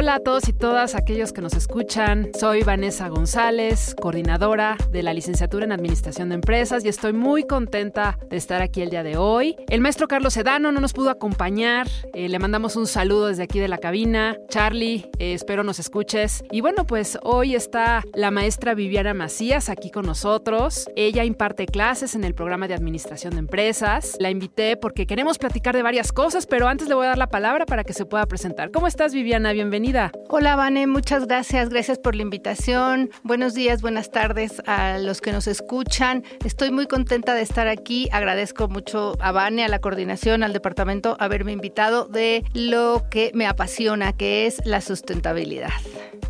Hola a todos y todas aquellos que nos escuchan. Soy Vanessa González, coordinadora de la licenciatura en Administración de Empresas y estoy muy contenta de estar aquí el día de hoy. El maestro Carlos Sedano no nos pudo acompañar. Eh, le mandamos un saludo desde aquí de la cabina. Charlie, eh, espero nos escuches. Y bueno, pues hoy está la maestra Viviana Macías aquí con nosotros. Ella imparte clases en el programa de Administración de Empresas. La invité porque queremos platicar de varias cosas, pero antes le voy a dar la palabra para que se pueda presentar. ¿Cómo estás, Viviana? Bienvenida. Hola, Vane, muchas gracias. Gracias por la invitación. Buenos días, buenas tardes a los que nos escuchan. Estoy muy contenta de estar aquí. Agradezco mucho a Vane, a la coordinación, al departamento, haberme invitado de lo que me apasiona, que es la sustentabilidad.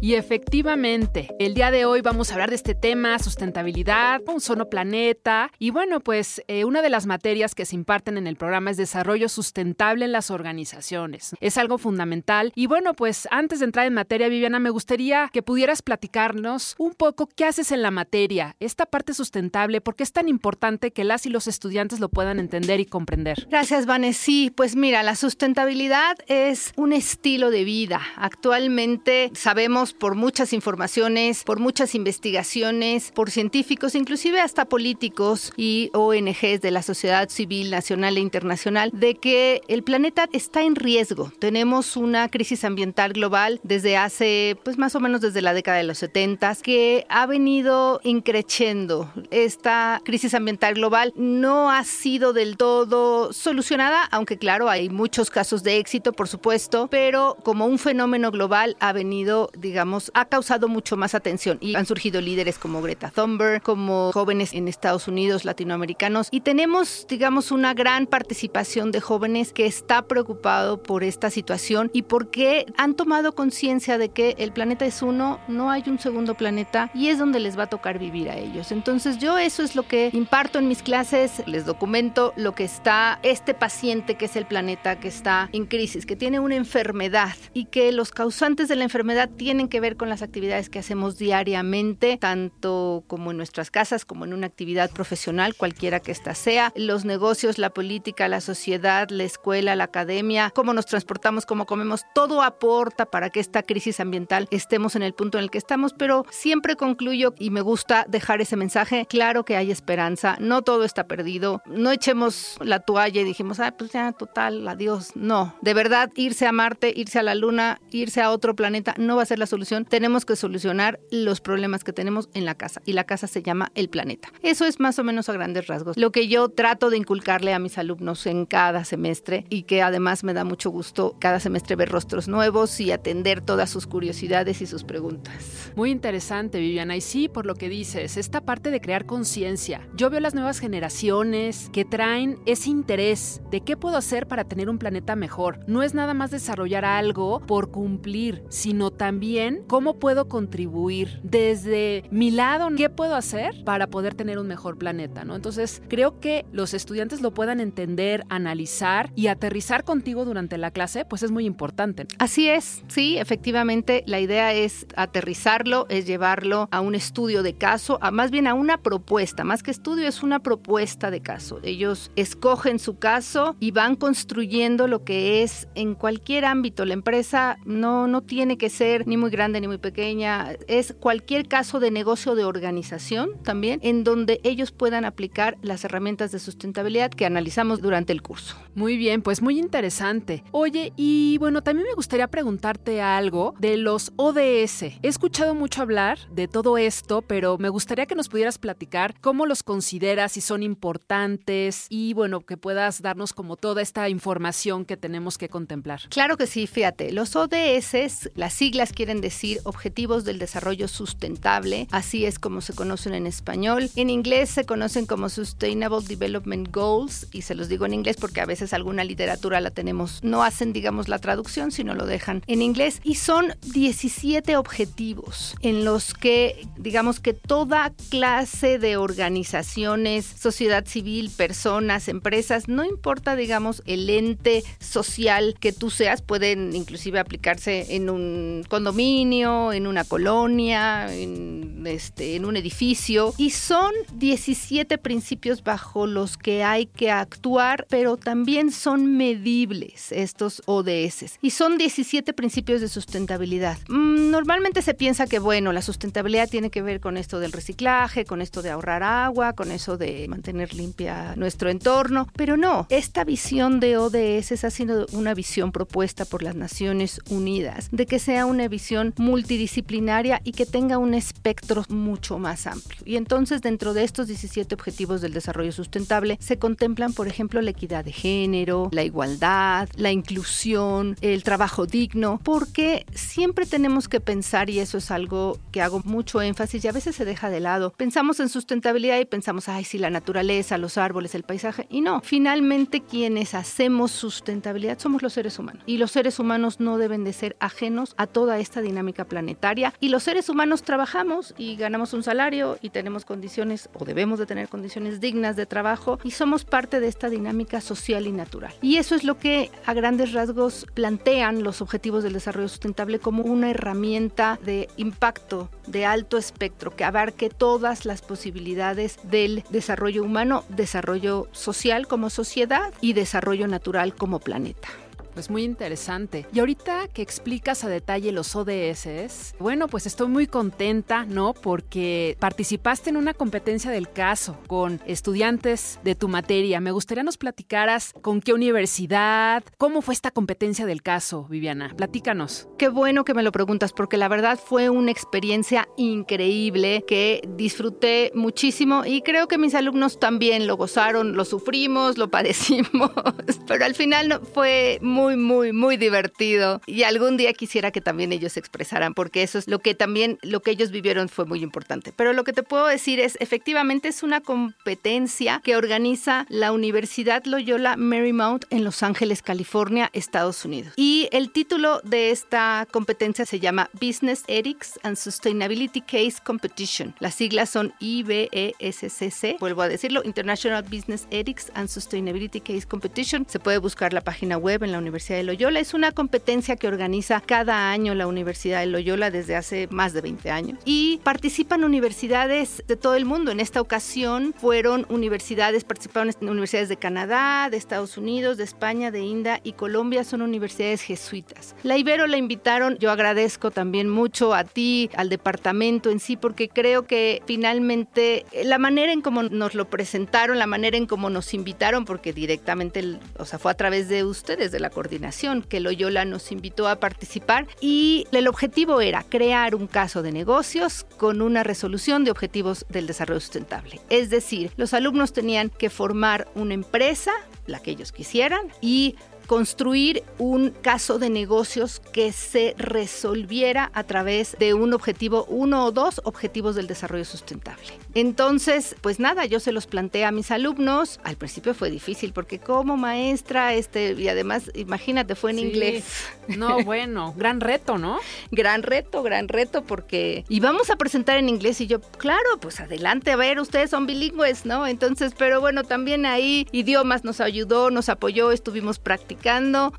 Y efectivamente, el día de hoy vamos a hablar de este tema, sustentabilidad, un solo planeta. Y bueno, pues eh, una de las materias que se imparten en el programa es desarrollo sustentable en las organizaciones. Es algo fundamental. Y bueno, pues antes de entrar en materia, Viviana, me gustaría que pudieras platicarnos un poco qué haces en la materia, esta parte sustentable, por qué es tan importante que las y los estudiantes lo puedan entender y comprender. Gracias, Vanessa. Sí, pues mira, la sustentabilidad es un estilo de vida. Actualmente sabemos por muchas informaciones, por muchas investigaciones, por científicos, inclusive hasta políticos y ONGs de la sociedad civil nacional e internacional, de que el planeta está en riesgo. Tenemos una crisis ambiental global desde hace, pues más o menos desde la década de los 70, que ha venido increciendo. Esta crisis ambiental global no ha sido del todo solucionada, aunque claro, hay muchos casos de éxito, por supuesto, pero como un fenómeno global ha venido, digamos, ha causado mucho más atención y han surgido líderes como Greta Thunberg, como jóvenes en Estados Unidos, latinoamericanos, y tenemos, digamos, una gran participación de jóvenes que está preocupado por esta situación y por qué han tomado conciencia de que el planeta es uno, no hay un segundo planeta y es donde les va a tocar vivir a ellos. Entonces yo eso es lo que imparto en mis clases, les documento lo que está este paciente que es el planeta que está en crisis, que tiene una enfermedad y que los causantes de la enfermedad tienen que ver con las actividades que hacemos diariamente, tanto como en nuestras casas como en una actividad profesional, cualquiera que ésta sea, los negocios, la política, la sociedad, la escuela, la academia, cómo nos transportamos, cómo comemos, todo aporta para que esta crisis ambiental estemos en el punto en el que estamos, pero siempre concluyo y me gusta dejar ese mensaje, claro que hay esperanza, no todo está perdido, no echemos la toalla y dijimos, ah, pues ya, total, adiós, no, de verdad, irse a Marte, irse a la Luna, irse a otro planeta no va a ser la solución, tenemos que solucionar los problemas que tenemos en la casa y la casa se llama el planeta. Eso es más o menos a grandes rasgos. Lo que yo trato de inculcarle a mis alumnos en cada semestre y que además me da mucho gusto cada semestre ver rostros nuevos y atender todas sus curiosidades y sus preguntas. Muy interesante, Viviana. Y sí, por lo que dices, esta parte de crear conciencia. Yo veo las nuevas generaciones que traen ese interés de qué puedo hacer para tener un planeta mejor. No es nada más desarrollar algo por cumplir, sino también cómo puedo contribuir desde mi lado, qué puedo hacer para poder tener un mejor planeta, ¿no? Entonces, creo que los estudiantes lo puedan entender, analizar y aterrizar contigo durante la clase, pues es muy importante. Así es, sí, efectivamente, la idea es aterrizarlo, es llevarlo a un estudio de caso, a, más bien a una propuesta, más que estudio, es una propuesta de caso. Ellos escogen su caso y van construyendo lo que es en cualquier ámbito. La empresa no, no tiene que ser ni muy grande ni muy pequeña, es cualquier caso de negocio de organización también, en donde ellos puedan aplicar las herramientas de sustentabilidad que analizamos durante el curso. Muy bien, pues muy interesante. Oye, y bueno, también me gustaría preguntarte algo de los ODS. He escuchado mucho hablar de todo esto, pero me gustaría que nos pudieras platicar cómo los consideras, si son importantes y bueno, que puedas darnos como toda esta información que tenemos que contemplar. Claro que sí, fíjate, los ODS, las siglas quieren decir Objetivos del Desarrollo Sustentable, así es como se conocen en español. En inglés se conocen como Sustainable Development Goals y se los digo en inglés porque a veces alguna literatura la tenemos, no hacen digamos la traducción, sino lo dejan en inglés. Y son 17 objetivos en los que, digamos que toda clase de organizaciones, sociedad civil, personas, empresas, no importa, digamos, el ente social que tú seas, pueden inclusive aplicarse en un condominio, en una colonia, en, este, en un edificio. Y son 17 principios bajo los que hay que actuar, pero también son medibles estos ODS. Y son 17 principios principios de sustentabilidad. Mm, normalmente se piensa que, bueno, la sustentabilidad tiene que ver con esto del reciclaje, con esto de ahorrar agua, con eso de mantener limpia nuestro entorno, pero no, esta visión de ODS ha sido una visión propuesta por las Naciones Unidas, de que sea una visión multidisciplinaria y que tenga un espectro mucho más amplio. Y entonces dentro de estos 17 objetivos del desarrollo sustentable se contemplan, por ejemplo, la equidad de género, la igualdad, la inclusión, el trabajo digno, porque siempre tenemos que pensar, y eso es algo que hago mucho énfasis y a veces se deja de lado, pensamos en sustentabilidad y pensamos, ay, sí, la naturaleza, los árboles, el paisaje, y no, finalmente quienes hacemos sustentabilidad somos los seres humanos, y los seres humanos no deben de ser ajenos a toda esta dinámica planetaria, y los seres humanos trabajamos y ganamos un salario y tenemos condiciones, o debemos de tener condiciones dignas de trabajo, y somos parte de esta dinámica social y natural. Y eso es lo que a grandes rasgos plantean los objetivos del desarrollo sustentable como una herramienta de impacto de alto espectro que abarque todas las posibilidades del desarrollo humano, desarrollo social como sociedad y desarrollo natural como planeta. Pues muy interesante. Y ahorita que explicas a detalle los ODS, bueno, pues estoy muy contenta, ¿no? Porque participaste en una competencia del caso con estudiantes de tu materia. Me gustaría nos platicaras con qué universidad, cómo fue esta competencia del caso, Viviana. Platícanos. Qué bueno que me lo preguntas, porque la verdad fue una experiencia increíble que disfruté muchísimo y creo que mis alumnos también lo gozaron, lo sufrimos, lo padecimos, pero al final fue muy muy, muy, muy divertido. Y algún día quisiera que también ellos se expresaran, porque eso es lo que también, lo que ellos vivieron fue muy importante. Pero lo que te puedo decir es, efectivamente es una competencia que organiza la Universidad Loyola Marymount en Los Ángeles, California, Estados Unidos. Y el título de esta competencia se llama Business Ethics and Sustainability Case Competition. Las siglas son IBESCC, vuelvo a decirlo, International Business Ethics and Sustainability Case Competition. Se puede buscar la página web en la Universidad Universidad de Loyola. Es una competencia que organiza cada año la Universidad de Loyola desde hace más de 20 años. Y participan universidades de todo el mundo. En esta ocasión fueron universidades, participaron universidades de Canadá, de Estados Unidos, de España, de India y Colombia. Son universidades jesuitas. La Ibero la invitaron. Yo agradezco también mucho a ti, al departamento en sí, porque creo que finalmente la manera en cómo nos lo presentaron, la manera en cómo nos invitaron, porque directamente, o sea, fue a través de ustedes, de la coordinación que Loyola nos invitó a participar y el objetivo era crear un caso de negocios con una resolución de objetivos del desarrollo sustentable. Es decir, los alumnos tenían que formar una empresa, la que ellos quisieran, y construir un caso de negocios que se resolviera a través de un objetivo, uno o dos objetivos del desarrollo sustentable. Entonces, pues nada, yo se los planteé a mis alumnos. Al principio fue difícil porque como maestra, este, y además, imagínate, fue en inglés. No, bueno, gran reto, ¿no? gran reto, gran reto, porque íbamos a presentar en inglés y yo, claro, pues adelante, a ver, ustedes son bilingües, ¿no? Entonces, pero bueno, también ahí idiomas nos ayudó, nos apoyó, estuvimos practicando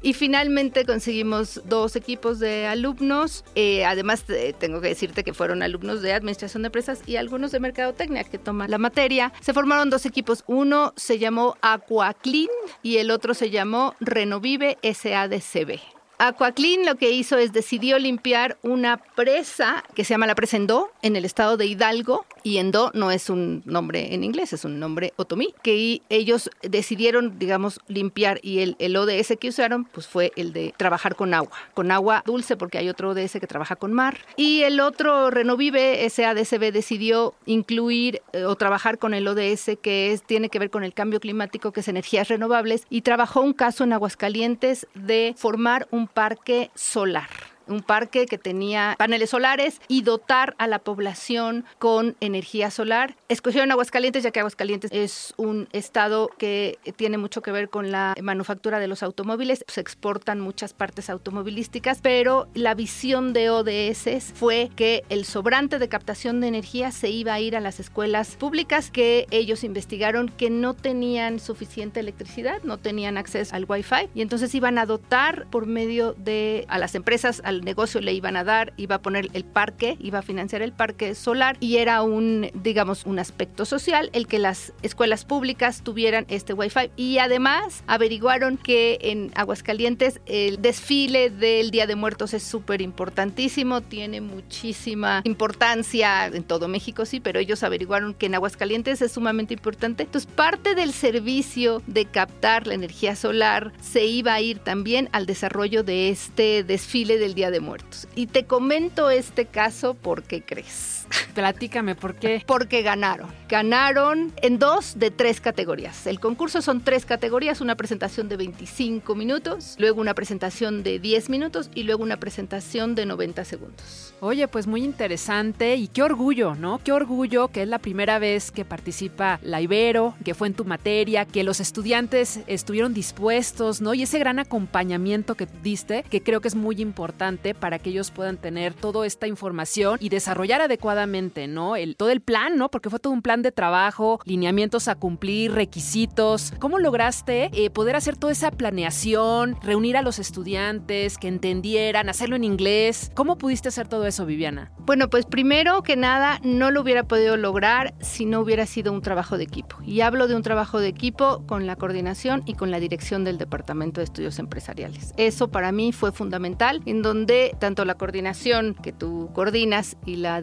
y finalmente conseguimos dos equipos de alumnos. Eh, además, tengo que decirte que fueron alumnos de Administración de Empresas y algunos de Mercadotecnia que toman la materia. Se formaron dos equipos. Uno se llamó Aquaclean y el otro se llamó Renovive SADCB. Aquaclean lo que hizo es decidió limpiar una presa que se llama la presa Endó en el estado de Hidalgo y Endó no es un nombre en inglés, es un nombre otomí, que ellos decidieron, digamos, limpiar y el, el ODS que usaron pues fue el de trabajar con agua, con agua dulce porque hay otro ODS que trabaja con mar. Y el otro Renovive, ese ADCB decidió incluir eh, o trabajar con el ODS que es, tiene que ver con el cambio climático, que es energías renovables y trabajó un caso en Aguascalientes de formar un parque solar un parque que tenía paneles solares y dotar a la población con energía solar. Escogieron Aguascalientes ya que Aguascalientes es un estado que tiene mucho que ver con la manufactura de los automóviles. Se exportan muchas partes automovilísticas, pero la visión de ODS fue que el sobrante de captación de energía se iba a ir a las escuelas públicas que ellos investigaron que no tenían suficiente electricidad, no tenían acceso al Wi-Fi y entonces iban a dotar por medio de a las empresas, al negocio le iban a dar, iba a poner el parque, iba a financiar el parque solar y era un, digamos, un aspecto social el que las escuelas públicas tuvieran este Wi-Fi. Y además averiguaron que en Aguascalientes el desfile del Día de Muertos es súper importantísimo, tiene muchísima importancia en todo México, sí, pero ellos averiguaron que en Aguascalientes es sumamente importante. Entonces, parte del servicio de captar la energía solar se iba a ir también al desarrollo de este desfile del Día de Muertos. Y te comento este caso porque crees. Platícame, ¿por qué? Porque ganaron. Ganaron en dos de tres categorías. El concurso son tres categorías, una presentación de 25 minutos, luego una presentación de 10 minutos y luego una presentación de 90 segundos. Oye, pues muy interesante y qué orgullo, ¿no? Qué orgullo que es la primera vez que participa la Ibero, que fue en tu materia, que los estudiantes estuvieron dispuestos, ¿no? Y ese gran acompañamiento que diste, que creo que es muy importante para que ellos puedan tener toda esta información y desarrollar adecuadamente ¿no? El, todo el plan, ¿no? Porque fue todo un plan de trabajo, lineamientos a cumplir, requisitos. ¿Cómo lograste eh, poder hacer toda esa planeación, reunir a los estudiantes, que entendieran, hacerlo en inglés? ¿Cómo pudiste hacer todo eso, Viviana? Bueno, pues primero que nada, no lo hubiera podido lograr si no hubiera sido un trabajo de equipo. Y hablo de un trabajo de equipo con la coordinación y con la dirección del Departamento de Estudios Empresariales. Eso para mí fue fundamental, en donde tanto la coordinación que tú coordinas y la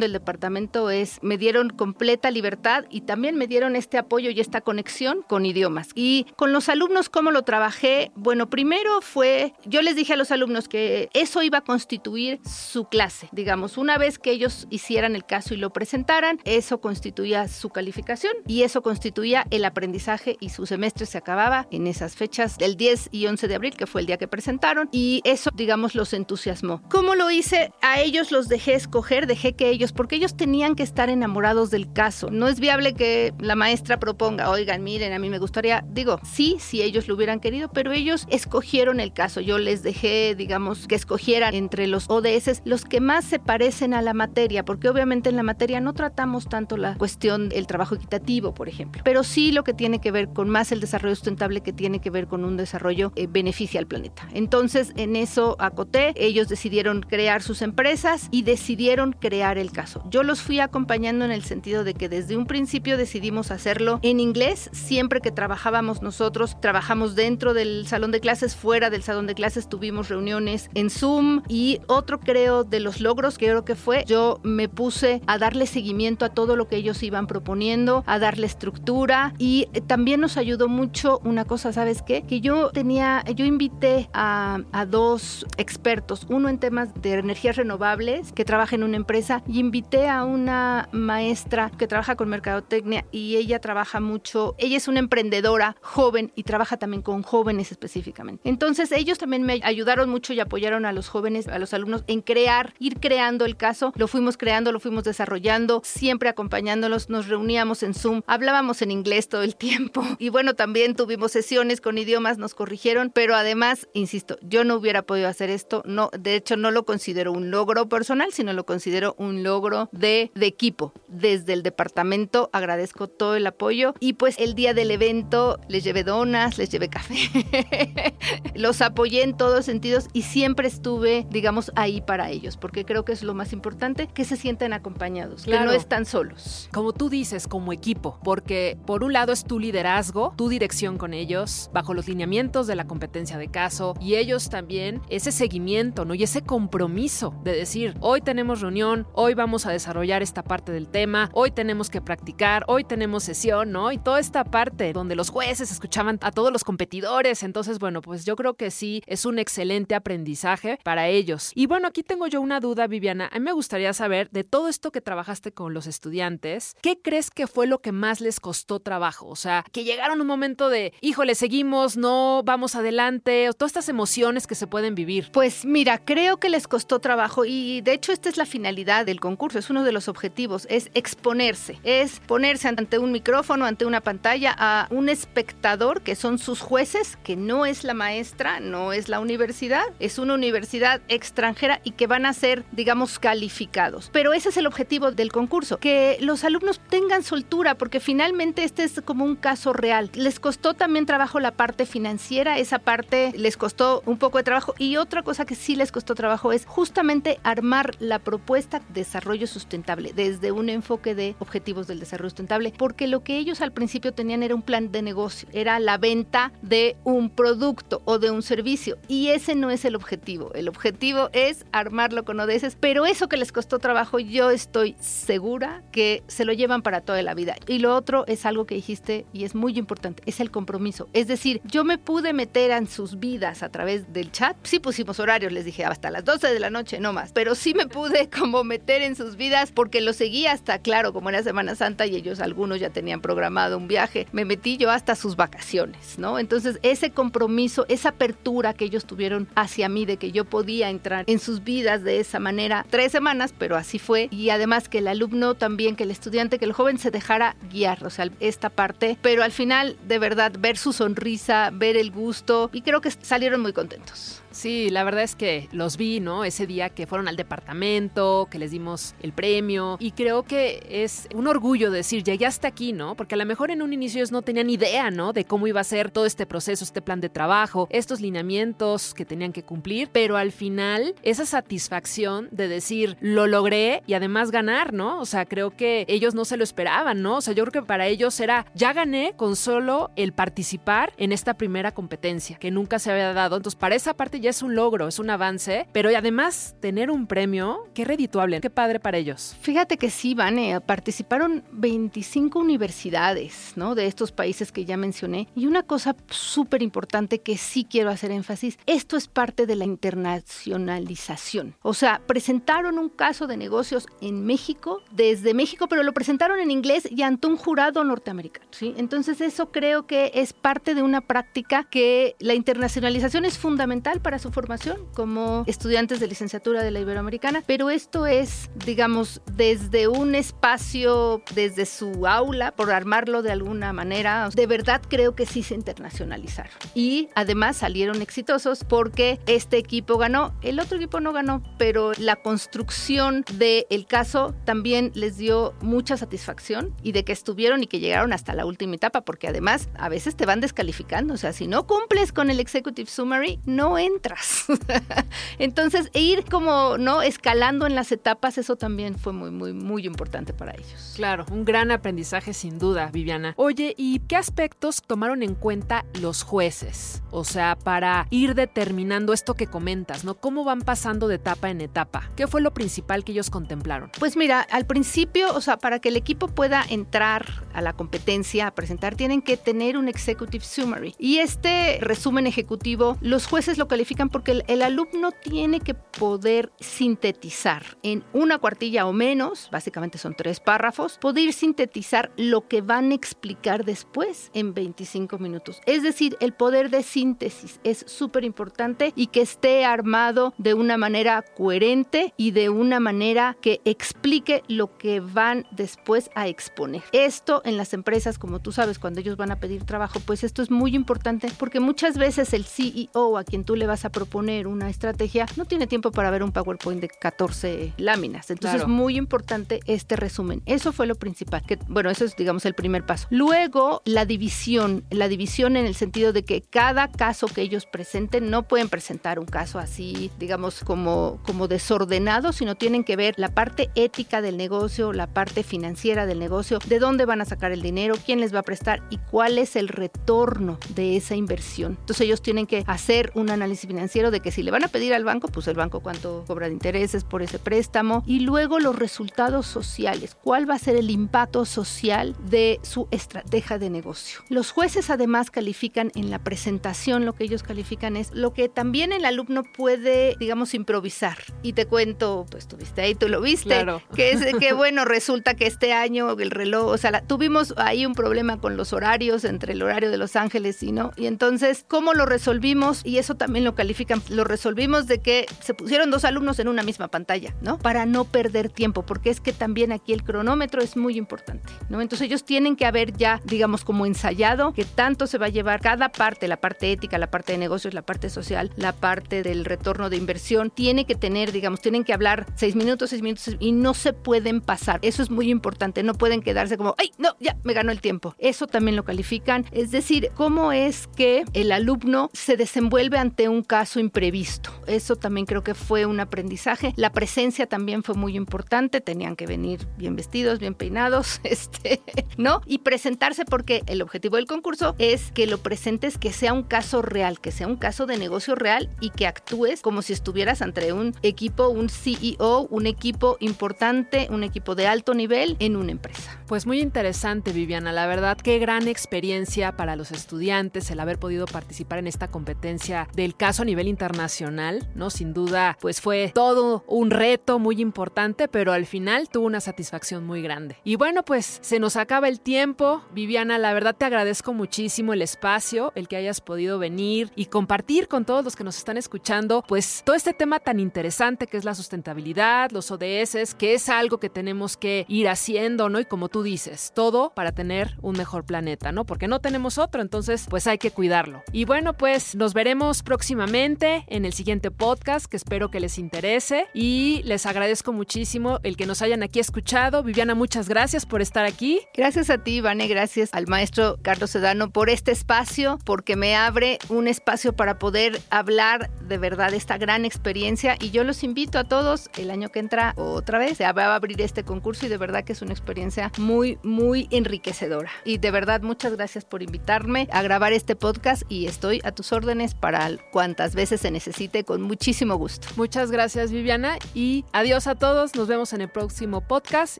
del departamento es, me dieron completa libertad y también me dieron este apoyo y esta conexión con idiomas. Y con los alumnos, ¿cómo lo trabajé? Bueno, primero fue, yo les dije a los alumnos que eso iba a constituir su clase, digamos, una vez que ellos hicieran el caso y lo presentaran, eso constituía su calificación y eso constituía el aprendizaje y su semestre se acababa en esas fechas del 10 y 11 de abril, que fue el día que presentaron, y eso, digamos, los entusiasmó. ¿Cómo lo hice? A ellos los dejé escoger, dejé que ellos porque ellos tenían que estar enamorados del caso. No es viable que la maestra proponga, oigan, miren, a mí me gustaría, digo, sí, si ellos lo hubieran querido, pero ellos escogieron el caso. Yo les dejé, digamos, que escogieran entre los ODS los que más se parecen a la materia, porque obviamente en la materia no tratamos tanto la cuestión del trabajo equitativo, por ejemplo, pero sí lo que tiene que ver con más el desarrollo sustentable que tiene que ver con un desarrollo eh, beneficia al planeta. Entonces, en eso acoté, ellos decidieron crear sus empresas y decidieron crear el caso. Yo los fui acompañando en el sentido de que desde un principio decidimos hacerlo en inglés. Siempre que trabajábamos nosotros, trabajamos dentro del salón de clases, fuera del salón de clases, tuvimos reuniones en Zoom. Y otro creo de los logros que creo que fue, yo me puse a darle seguimiento a todo lo que ellos iban proponiendo, a darle estructura y también nos ayudó mucho una cosa, ¿sabes qué? Que yo tenía, yo invité a, a dos expertos, uno en temas de energías renovables que trabaja en una empresa y invité a una maestra que trabaja con mercadotecnia y ella trabaja mucho, ella es una emprendedora joven y trabaja también con jóvenes específicamente. Entonces ellos también me ayudaron mucho y apoyaron a los jóvenes, a los alumnos en crear, ir creando el caso. Lo fuimos creando, lo fuimos desarrollando, siempre acompañándolos, nos reuníamos en Zoom, hablábamos en inglés todo el tiempo y bueno, también tuvimos sesiones con idiomas, nos corrigieron, pero además, insisto, yo no hubiera podido hacer esto, no, de hecho no lo considero un logro personal, sino lo considero un logro de, de equipo. Desde el departamento agradezco todo el apoyo y pues el día del evento les llevé donas, les llevé café, los apoyé en todos sentidos y siempre estuve, digamos, ahí para ellos, porque creo que es lo más importante, que se sienten acompañados, que no están solos. Como tú dices, como equipo, porque por un lado es tu liderazgo, tu dirección con ellos, bajo los lineamientos de la competencia de caso, y ellos también ese seguimiento, ¿no? Y ese compromiso de decir, hoy tenemos reunión, hoy vamos a desarrollar esta parte del tema, hoy tenemos que practicar, hoy tenemos sesión, ¿no? Y toda esta parte donde los jueces escuchaban a todos los competidores, entonces, bueno, pues yo creo que sí, es un excelente aprendizaje para ellos. Y bueno, aquí tengo yo una duda, Viviana, a mí me gustaría saber de todo esto que trabajaste con los estudiantes, ¿qué crees que fue lo que más les costó trabajo? O sea, que llegaron un momento de, híjole, seguimos, no, vamos adelante, todas estas emociones que se pueden vivir. Pues mira, creo que les costó trabajo y de hecho esta es la finalidad del concurso es uno de los objetivos, es exponerse, es ponerse ante un micrófono, ante una pantalla a un espectador que son sus jueces, que no es la maestra, no es la universidad, es una universidad extranjera y que van a ser, digamos, calificados. Pero ese es el objetivo del concurso, que los alumnos tengan soltura, porque finalmente este es como un caso real. Les costó también trabajo la parte financiera, esa parte les costó un poco de trabajo y otra cosa que sí les costó trabajo es justamente armar la propuesta de desarrollo sustentable desde un enfoque de objetivos del desarrollo sustentable, porque lo que ellos al principio tenían era un plan de negocio, era la venta de un producto o de un servicio y ese no es el objetivo. El objetivo es armarlo con ODS, pero eso que les costó trabajo yo estoy segura que se lo llevan para toda la vida. Y lo otro es algo que dijiste y es muy importante, es el compromiso. Es decir, yo me pude meter en sus vidas a través del chat. Sí pusimos horarios, les dije hasta las 12 de la noche, no más, pero sí me pude como meter en sus vidas porque lo seguía hasta, claro, como era Semana Santa y ellos algunos ya tenían programado un viaje, me metí yo hasta sus vacaciones, ¿no? Entonces ese compromiso, esa apertura que ellos tuvieron hacia mí de que yo podía entrar en sus vidas de esa manera, tres semanas, pero así fue, y además que el alumno también, que el estudiante, que el joven se dejara guiar, o sea, esta parte, pero al final, de verdad, ver su sonrisa, ver el gusto, y creo que salieron muy contentos. Sí, la verdad es que los vi, ¿no? Ese día que fueron al departamento, que les dimos el premio y creo que es un orgullo decir, llegué hasta aquí, ¿no? Porque a lo mejor en un inicio ellos no tenían idea, ¿no? De cómo iba a ser todo este proceso, este plan de trabajo, estos lineamientos que tenían que cumplir, pero al final esa satisfacción de decir, lo logré y además ganar, ¿no? O sea, creo que ellos no se lo esperaban, ¿no? O sea, yo creo que para ellos era, ya gané con solo el participar en esta primera competencia, que nunca se había dado. Entonces, para esa parte ya es un logro, es un avance, pero además tener un premio, qué redituable, qué padre para ellos. Fíjate que sí, Vane, participaron 25 universidades, ¿no? De estos países que ya mencioné. Y una cosa súper importante que sí quiero hacer énfasis, esto es parte de la internacionalización. O sea, presentaron un caso de negocios en México, desde México, pero lo presentaron en inglés y ante un jurado norteamericano, ¿sí? Entonces eso creo que es parte de una práctica que la internacionalización es fundamental para su formación como estudiantes de licenciatura de la Iberoamericana, pero esto es, digamos, desde un espacio, desde su aula, por armarlo de alguna manera, de verdad creo que sí se internacionalizaron. Y además salieron exitosos porque este equipo ganó, el otro equipo no ganó, pero la construcción del caso también les dio mucha satisfacción y de que estuvieron y que llegaron hasta la última etapa, porque además a veces te van descalificando, o sea, si no cumples con el Executive Summary, no entras Entonces, e ir como, ¿no? Escalando en las etapas, eso también fue muy, muy, muy importante para ellos. Claro, un gran aprendizaje sin duda, Viviana. Oye, ¿y qué aspectos tomaron en cuenta los jueces? O sea, para ir determinando esto que comentas, ¿no? ¿Cómo van pasando de etapa en etapa? ¿Qué fue lo principal que ellos contemplaron? Pues mira, al principio, o sea, para que el equipo pueda entrar a la competencia, a presentar, tienen que tener un executive summary. Y este resumen ejecutivo, los jueces lo califican porque el, alumno tiene que poder sintetizar en una cuartilla o menos, básicamente son tres párrafos, poder sintetizar lo que van a explicar después en 25 minutos. Es decir, el poder de síntesis es súper importante y que esté armado de una manera coherente y de una manera que explique lo que van después a exponer. Esto en las empresas, como tú sabes, cuando ellos van a pedir trabajo, pues esto es muy importante porque muchas veces el CEO a quien tú le vas a proponer una estrategia, no tiene tiempo para ver un PowerPoint de 14 láminas. Entonces es muy importante este resumen. Eso fue lo principal. Que, bueno, eso es, digamos, el primer paso. Luego, la división. La división en el sentido de que cada caso que ellos presenten no pueden presentar un caso así, digamos, como, como desordenado, sino tienen que ver la parte ética del negocio, la parte financiera del negocio, de dónde van a sacar el dinero, quién les va a prestar y cuál es el retorno de esa inversión. Entonces ellos tienen que hacer un análisis financiero de que si le van a pedir al banco, pues el banco cuánto cobra de intereses por ese préstamo y luego los resultados sociales, cuál va a ser el impacto social de su estrategia de negocio. Los jueces además califican en la presentación, lo que ellos califican es lo que también el alumno puede, digamos, improvisar. Y te cuento, tú estuviste ahí, tú lo viste, claro. que es que bueno, resulta que este año el reloj, o sea, tuvimos ahí un problema con los horarios entre el horario de Los Ángeles y no, y entonces cómo lo resolvimos y eso también lo califican, lo resolvimos de que se pusieron dos alumnos en una misma pantalla, ¿no? Para no perder tiempo, porque es que también aquí el cronómetro es muy importante, ¿no? Entonces ellos tienen que haber ya, digamos, como ensayado que tanto se va a llevar cada parte, la parte ética, la parte de negocios, la parte social, la parte del retorno de inversión, tiene que tener, digamos, tienen que hablar seis minutos, seis minutos y no se pueden pasar. Eso es muy importante, no pueden quedarse como, ay, no, ya, me ganó el tiempo. Eso también lo califican. Es decir, cómo es que el alumno se desenvuelve ante un caso imprevisto. Eso también creo que fue un aprendizaje. La presencia también fue muy importante, tenían que venir bien vestidos, bien peinados, este, ¿no? Y presentarse porque el objetivo del concurso es que lo presentes que sea un caso real, que sea un caso de negocio real y que actúes como si estuvieras ante un equipo, un CEO, un equipo importante, un equipo de alto nivel en una empresa. Pues muy interesante, Viviana. La verdad, qué gran experiencia para los estudiantes el haber podido participar en esta competencia del caso a nivel internacional, ¿no? Sin duda, pues fue todo un reto muy importante, pero al final tuvo una satisfacción muy grande. Y bueno, pues se nos acaba el tiempo. Viviana, la verdad te agradezco muchísimo el espacio, el que hayas podido venir y compartir con todos los que nos están escuchando, pues todo este tema tan interesante que es la sustentabilidad, los ODS, que es algo que tenemos que ir haciendo, ¿no? Y como tú dices, todo para tener un mejor planeta, ¿no? Porque no tenemos otro, entonces pues hay que cuidarlo. Y bueno, pues nos veremos próximamente en el siguiente podcast que espero que les interese y les agradezco muchísimo el que nos hayan aquí escuchado. Viviana, muchas gracias por estar aquí. Gracias a ti, Vane, gracias al maestro Carlos Sedano por este espacio, porque me abre un espacio para poder hablar de verdad esta gran experiencia y yo los invito a todos el año que entra otra vez, se va a abrir este concurso y de verdad que es una experiencia muy, muy enriquecedora. Y de verdad, muchas gracias por invitarme a grabar este podcast y estoy a tus órdenes para cuantas veces se necesite con muchísimo gusto. Muchas gracias Viviana y adiós a todos, nos vemos en el próximo podcast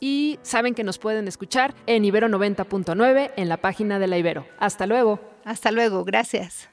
y saben que nos pueden escuchar en Ibero 90.9 en la página de la Ibero. Hasta luego. Hasta luego, gracias.